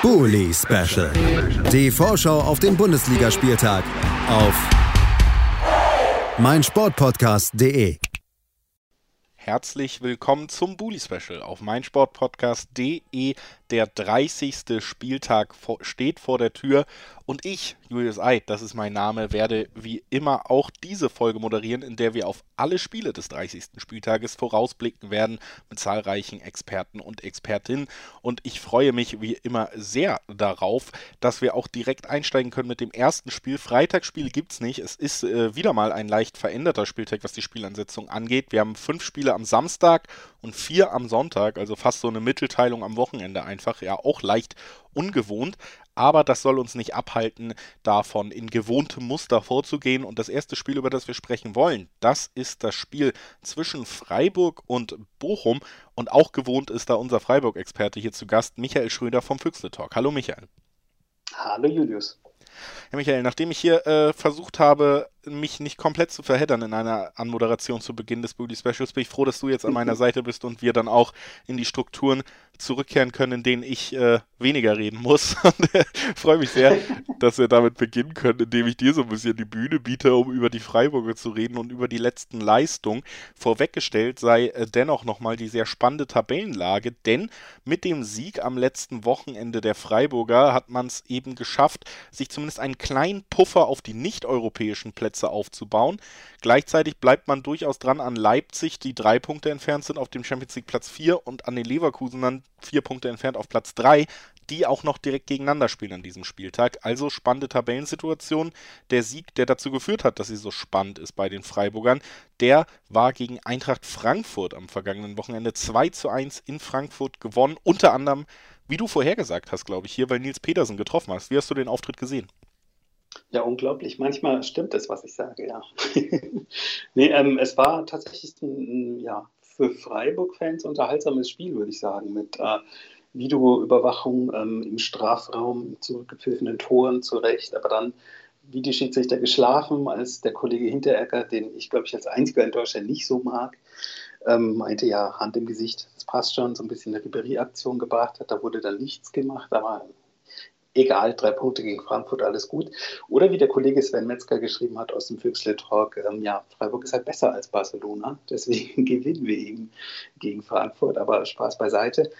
Bully Special. Die Vorschau auf den Bundesligaspieltag auf meinsportpodcast.de. Herzlich willkommen zum Bully Special auf meinsportpodcast.de. Der 30. Spieltag steht vor der Tür und ich, Julius Eid, das ist mein Name, werde wie immer auch diese Folge moderieren, in der wir auf alle Spiele des 30. Spieltages vorausblicken werden mit zahlreichen Experten und Expertinnen. Und ich freue mich wie immer sehr darauf, dass wir auch direkt einsteigen können mit dem ersten Spiel. Freitagsspiel gibt es nicht. Es ist äh, wieder mal ein leicht veränderter Spieltag, was die Spielansetzung angeht. Wir haben fünf Spiele am Samstag und vier am Sonntag, also fast so eine Mittelteilung am Wochenende einfach. Ja, auch leicht ungewohnt aber das soll uns nicht abhalten, davon in gewohntem Muster vorzugehen. Und das erste Spiel, über das wir sprechen wollen, das ist das Spiel zwischen Freiburg und Bochum. Und auch gewohnt ist da unser Freiburg-Experte hier zu Gast, Michael Schröder vom Füchsle Talk. Hallo Michael. Hallo Julius. Ja, Michael, nachdem ich hier äh, versucht habe, mich nicht komplett zu verheddern in einer Anmoderation zu Beginn des Booty Specials, bin ich froh, dass du jetzt an meiner Seite bist und wir dann auch in die Strukturen zurückkehren können, in denen ich äh, weniger reden muss. Äh, freue mich sehr, dass wir damit beginnen können, indem ich dir so ein bisschen die Bühne biete, um über die Freiburger zu reden und über die letzten Leistungen. Vorweggestellt sei äh, dennoch nochmal die sehr spannende Tabellenlage, denn mit dem Sieg am letzten Wochenende der Freiburger hat man es eben geschafft, sich zumindest einen kleinen Puffer auf die nicht-europäischen Plätze Plätze aufzubauen. Gleichzeitig bleibt man durchaus dran an Leipzig, die drei Punkte entfernt sind auf dem Champions League Platz 4 und an den Leverkusen dann vier Punkte entfernt auf Platz 3, die auch noch direkt gegeneinander spielen an diesem Spieltag. Also spannende Tabellensituation. Der Sieg, der dazu geführt hat, dass sie so spannend ist bei den Freiburgern, der war gegen Eintracht Frankfurt am vergangenen Wochenende 2 zu 1 in Frankfurt gewonnen. Unter anderem, wie du vorhergesagt hast, glaube ich, hier, weil Nils Petersen getroffen hast. Wie hast du den Auftritt gesehen? Ja, unglaublich. Manchmal stimmt es, was ich sage, ja. nee, ähm, es war tatsächlich ein, ja, für Freiburg-Fans unterhaltsames Spiel, würde ich sagen, mit äh, Videoüberwachung ähm, im Strafraum, zurückgepfiffenen Toren zurecht, aber dann Videoschiedsrichter geschlafen, als der Kollege Hinteregger, den ich glaube ich als einziger in Deutschland nicht so mag, ähm, meinte ja, Hand im Gesicht, das passt schon, so ein bisschen eine Ribéry-Aktion gebracht hat, da wurde dann nichts gemacht, aber egal, drei Punkte gegen Frankfurt, alles gut. Oder wie der Kollege Sven Metzger geschrieben hat aus dem Füchsle Talk, ähm, ja, Freiburg ist halt besser als Barcelona, deswegen gewinnen wir eben gegen Frankfurt, aber Spaß beiseite.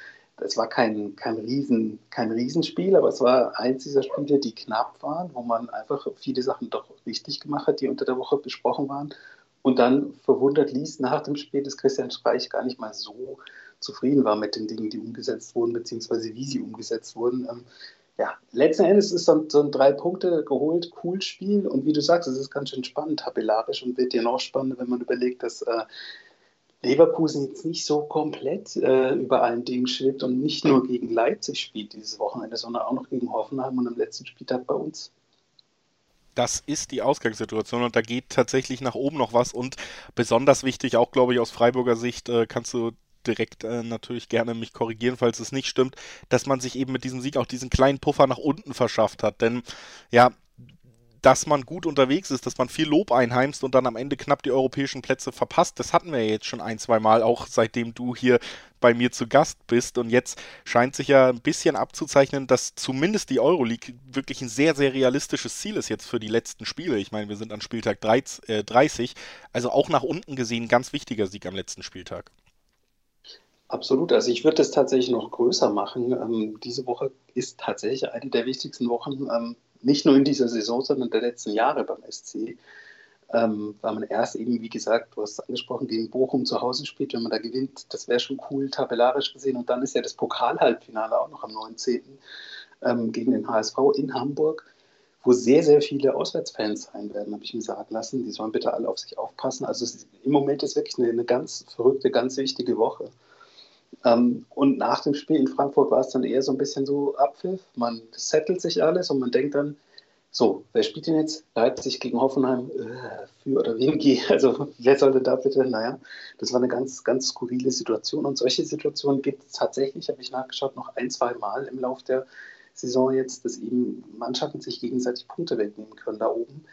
Es war kein, kein, Riesen, kein Riesenspiel, aber es war eins dieser Spiele, die knapp waren, wo man einfach viele Sachen doch richtig gemacht hat, die unter der Woche besprochen waren. Und dann verwundert ließ nach dem Spiel, dass Christian Streich gar nicht mal so zufrieden war mit den Dingen, die umgesetzt wurden, beziehungsweise wie sie umgesetzt wurden. Ja, letzten Endes ist dann so ein drei Punkte geholt, cool Spiel und wie du sagst, es ist ganz schön spannend tabellarisch und wird ja noch spannender, wenn man überlegt, dass äh, Leverkusen jetzt nicht so komplett äh, über allen Dingen schwebt und nicht nur gegen Leipzig spielt dieses Wochenende, sondern auch noch gegen Hoffenheim und am letzten Spieltag bei uns. Das ist die Ausgangssituation und da geht tatsächlich nach oben noch was und besonders wichtig, auch glaube ich aus Freiburger Sicht, äh, kannst du direkt äh, natürlich gerne mich korrigieren, falls es nicht stimmt, dass man sich eben mit diesem Sieg auch diesen kleinen Puffer nach unten verschafft hat. Denn ja, dass man gut unterwegs ist, dass man viel Lob einheimst und dann am Ende knapp die europäischen Plätze verpasst. Das hatten wir ja jetzt schon ein, zwei Mal, auch seitdem du hier bei mir zu Gast bist. Und jetzt scheint sich ja ein bisschen abzuzeichnen, dass zumindest die Euroleague wirklich ein sehr, sehr realistisches Ziel ist jetzt für die letzten Spiele. Ich meine, wir sind an Spieltag 30, äh, also auch nach unten gesehen ganz wichtiger Sieg am letzten Spieltag. Absolut. Also ich würde es tatsächlich noch größer machen. Ähm, diese Woche ist tatsächlich eine der wichtigsten Wochen, ähm, nicht nur in dieser Saison, sondern der letzten Jahre beim SC. Ähm, weil man erst eben, wie gesagt, du hast es angesprochen, gegen Bochum zu Hause spielt, wenn man da gewinnt, das wäre schon cool, tabellarisch gesehen. Und dann ist ja das Pokalhalbfinale auch noch am 19. Ähm, gegen den HSV in Hamburg, wo sehr, sehr viele Auswärtsfans sein werden, habe ich mir sagen lassen. Die sollen bitte alle auf sich aufpassen. Also ist, im Moment ist wirklich eine, eine ganz verrückte, ganz wichtige Woche. Ähm, und nach dem Spiel in Frankfurt war es dann eher so ein bisschen so Abpfiff. Man settelt sich alles und man denkt dann, so, wer spielt denn jetzt? Leipzig gegen Hoffenheim, äh, für oder wem geht? Also, wer sollte da bitte? Naja, das war eine ganz, ganz skurrile Situation. Und solche Situationen gibt es tatsächlich, habe ich nachgeschaut, noch ein, zwei Mal im Laufe der Saison jetzt, dass eben Mannschaften sich gegenseitig Punkte wegnehmen können da oben.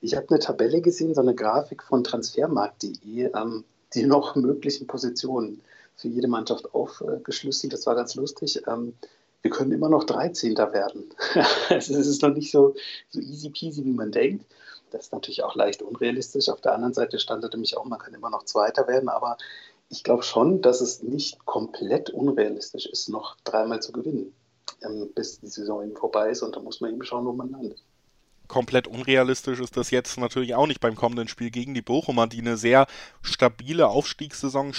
Ich habe eine Tabelle gesehen, so eine Grafik von transfermarkt.de, ähm, die noch möglichen Positionen für jede Mannschaft aufgeschlüsselt. Das war ganz lustig. Ähm, wir können immer noch 13. werden. es ist noch nicht so, so easy peasy, wie man denkt. Das ist natürlich auch leicht unrealistisch. Auf der anderen Seite stand er nämlich auch, man kann immer noch Zweiter werden, aber ich glaube schon, dass es nicht komplett unrealistisch ist, noch dreimal zu gewinnen, ähm, bis die Saison eben vorbei ist und da muss man eben schauen, wo man landet komplett unrealistisch ist das jetzt natürlich auch nicht beim kommenden Spiel gegen die Bochumer, die eine sehr stabile Aufstiegssaison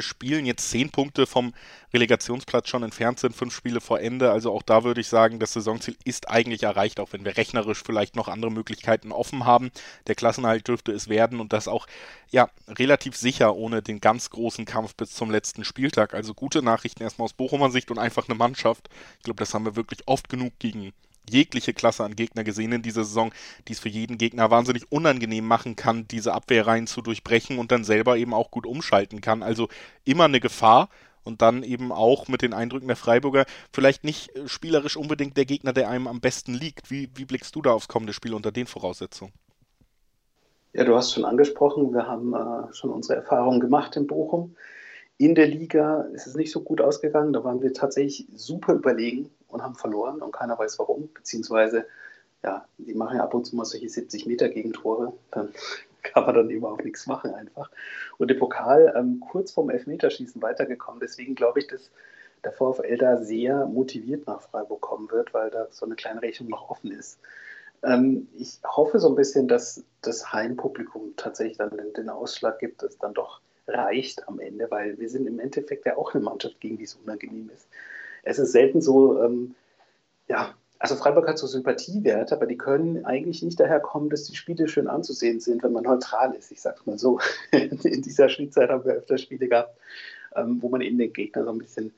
spielen, jetzt zehn Punkte vom Relegationsplatz schon entfernt sind, fünf Spiele vor Ende. Also auch da würde ich sagen, das Saisonziel ist eigentlich erreicht, auch wenn wir rechnerisch vielleicht noch andere Möglichkeiten offen haben. Der Klassenhalt dürfte es werden und das auch ja relativ sicher ohne den ganz großen Kampf bis zum letzten Spieltag. Also gute Nachrichten erstmal aus Bochumer Sicht und einfach eine Mannschaft. Ich glaube, das haben wir wirklich oft genug gegen jegliche Klasse an Gegner gesehen in dieser Saison, die es für jeden Gegner wahnsinnig unangenehm machen kann, diese Abwehrreihen zu durchbrechen und dann selber eben auch gut umschalten kann. Also immer eine Gefahr und dann eben auch mit den Eindrücken der Freiburger vielleicht nicht äh, spielerisch unbedingt der Gegner, der einem am besten liegt. Wie, wie blickst du da aufs kommende Spiel unter den Voraussetzungen? Ja, du hast schon angesprochen, wir haben äh, schon unsere Erfahrungen gemacht in Bochum. In der Liga ist es nicht so gut ausgegangen. Da waren wir tatsächlich super überlegen und haben verloren und keiner weiß warum. Beziehungsweise, ja, die machen ja ab und zu mal solche 70 Meter Gegentore. Dann kann man dann eben auch nichts machen einfach. Und der Pokal ähm, kurz vorm Elfmeterschießen weitergekommen. Deswegen glaube ich, dass der VfL da sehr motiviert nach Freiburg kommen wird, weil da so eine kleine Rechnung noch offen ist. Ähm, ich hoffe so ein bisschen, dass das Heimpublikum tatsächlich dann den, den Ausschlag gibt, dass dann doch reicht am Ende, weil wir sind im Endeffekt ja auch eine Mannschaft, gegen die es unangenehm ist. Es ist selten so, ähm, ja, also Freiburg hat so Sympathiewerte, aber die können eigentlich nicht daher kommen, dass die Spiele schön anzusehen sind, wenn man neutral ist. Ich sag's mal so. In dieser Spielzeit haben wir öfter Spiele gehabt, ähm, wo man eben den Gegner so ein bisschen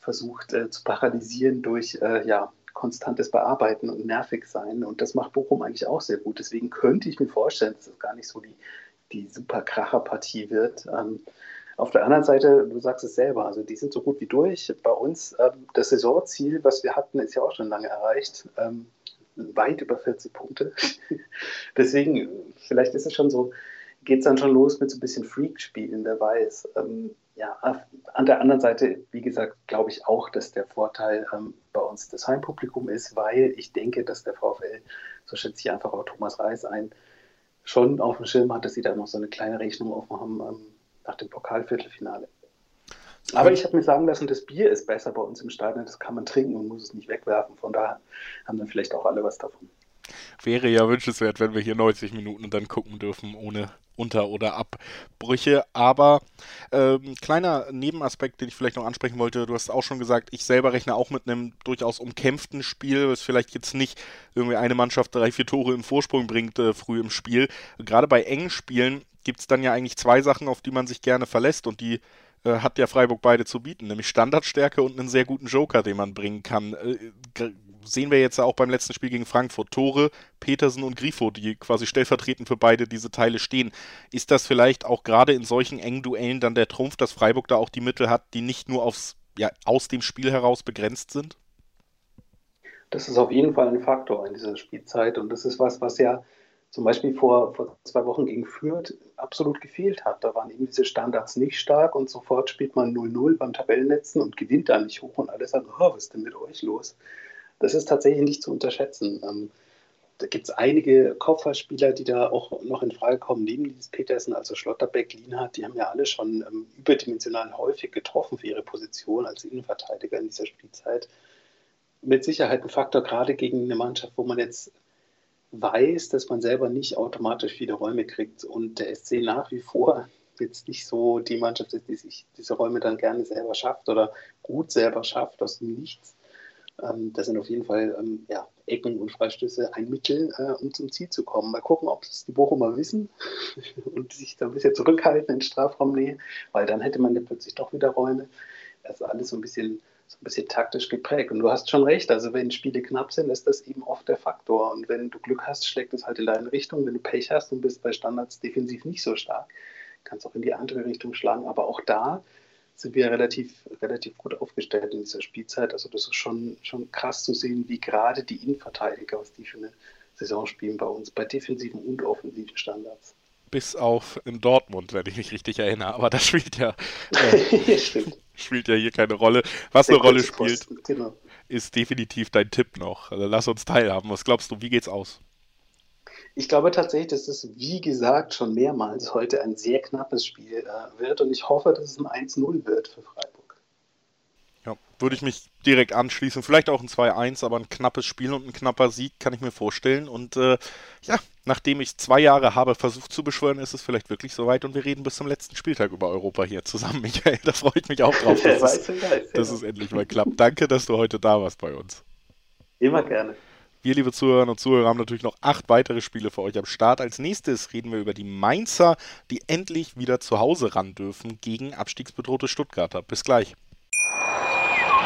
versucht äh, zu paralysieren durch äh, ja, konstantes Bearbeiten und nervig sein. Und das macht Bochum eigentlich auch sehr gut. Deswegen könnte ich mir vorstellen, dass es gar nicht so die die super Kracherpartie wird. Ähm, auf der anderen Seite, du sagst es selber, also die sind so gut wie durch. Bei uns, ähm, das Saisonziel, was wir hatten, ist ja auch schon lange erreicht. Ähm, weit über 40 Punkte. Deswegen, vielleicht ist es schon so, geht es dann schon los mit so ein bisschen Freak-Spielen, wer weiß. Ähm, ja, an der anderen Seite, wie gesagt, glaube ich auch, dass der Vorteil ähm, bei uns das Heimpublikum ist, weil ich denke, dass der VfL, so schätze ich einfach auch Thomas Reis ein, schon auf dem Schirm hat, dass sie da noch so eine kleine Rechnung haben ähm, nach dem Pokalviertelfinale. Aber ich habe mir sagen lassen, das Bier ist besser bei uns im Stadion, das kann man trinken und muss es nicht wegwerfen. Von daher haben dann vielleicht auch alle was davon. Wäre ja wünschenswert, wenn wir hier 90 Minuten dann gucken dürfen, ohne Unter- oder Abbrüche. Aber ähm, kleiner Nebenaspekt, den ich vielleicht noch ansprechen wollte, du hast auch schon gesagt, ich selber rechne auch mit einem durchaus umkämpften Spiel, was vielleicht jetzt nicht irgendwie eine Mannschaft drei, vier Tore im Vorsprung bringt äh, früh im Spiel. Gerade bei engen Spielen gibt es dann ja eigentlich zwei Sachen, auf die man sich gerne verlässt und die äh, hat ja Freiburg beide zu bieten, nämlich Standardstärke und einen sehr guten Joker, den man bringen kann. Äh, sehen wir jetzt auch beim letzten Spiel gegen Frankfurt. Tore, Petersen und Grifo, die quasi stellvertretend für beide diese Teile stehen. Ist das vielleicht auch gerade in solchen engen Duellen dann der Trumpf, dass Freiburg da auch die Mittel hat, die nicht nur aufs, ja, aus dem Spiel heraus begrenzt sind? Das ist auf jeden Fall ein Faktor in dieser Spielzeit und das ist was, was ja zum Beispiel vor, vor zwei Wochen gegen Fürth absolut gefehlt hat. Da waren eben diese Standards nicht stark und sofort spielt man 0-0 beim Tabellennetzen und gewinnt da nicht hoch und alle sagen, oh, was ist denn mit euch los? Das ist tatsächlich nicht zu unterschätzen. Ähm, da gibt es einige Kopfballspieler, die da auch noch in Frage kommen, neben Nils Petersen, also Schlotterbeck, Lienhardt, die haben ja alle schon ähm, überdimensional häufig getroffen für ihre Position als Innenverteidiger in dieser Spielzeit. Mit Sicherheit ein Faktor, gerade gegen eine Mannschaft, wo man jetzt weiß, dass man selber nicht automatisch viele Räume kriegt und der SC nach wie vor jetzt nicht so die Mannschaft ist, die sich diese Räume dann gerne selber schafft oder gut selber schafft aus dem Nichts. Ähm, das sind auf jeden Fall ähm, ja, Ecken und Freistöße ein Mittel, äh, um zum Ziel zu kommen. Mal gucken, ob es die Bochumer wissen und sich da ein bisschen zurückhalten in Strafraumnähe, weil dann hätte man ja plötzlich doch wieder Räume. Das ist alles so ein bisschen so ein bisschen taktisch geprägt. Und du hast schon recht, also wenn Spiele knapp sind, ist das eben oft der Faktor. Und wenn du Glück hast, schlägt es halt in deine Richtung. Wenn du Pech hast und bist bei Standards defensiv nicht so stark, kannst du auch in die andere Richtung schlagen. Aber auch da sind wir relativ, relativ gut aufgestellt in dieser Spielzeit. Also das ist schon, schon krass zu sehen, wie gerade die Innenverteidiger, was die für eine Saison spielen bei uns, bei defensiven und offensiven Standards. Bis auf in Dortmund, wenn ich mich richtig erinnere. Aber das spielt ja, äh, spielt ja hier keine Rolle. Was Der eine Rolle spielt, genau. ist definitiv dein Tipp noch. Also lass uns teilhaben. Was glaubst du, wie geht's aus? Ich glaube tatsächlich, dass es, wie gesagt, schon mehrmals heute ein sehr knappes Spiel äh, wird und ich hoffe, dass es ein 1-0 wird für Freiburg. Würde ich mich direkt anschließen. Vielleicht auch ein 2-1, aber ein knappes Spiel und ein knapper Sieg kann ich mir vorstellen. Und äh, ja, nachdem ich zwei Jahre habe versucht zu beschwören, ist es vielleicht wirklich soweit und wir reden bis zum letzten Spieltag über Europa hier zusammen, Michael. Da freue ich mich auch drauf, dass, es, dass es endlich mal klappt. Danke, dass du heute da warst bei uns. Immer gerne. Wir, liebe Zuhörerinnen und Zuhörer, haben natürlich noch acht weitere Spiele für euch am Start. Als nächstes reden wir über die Mainzer, die endlich wieder zu Hause ran dürfen gegen abstiegsbedrohte Stuttgarter. Bis gleich.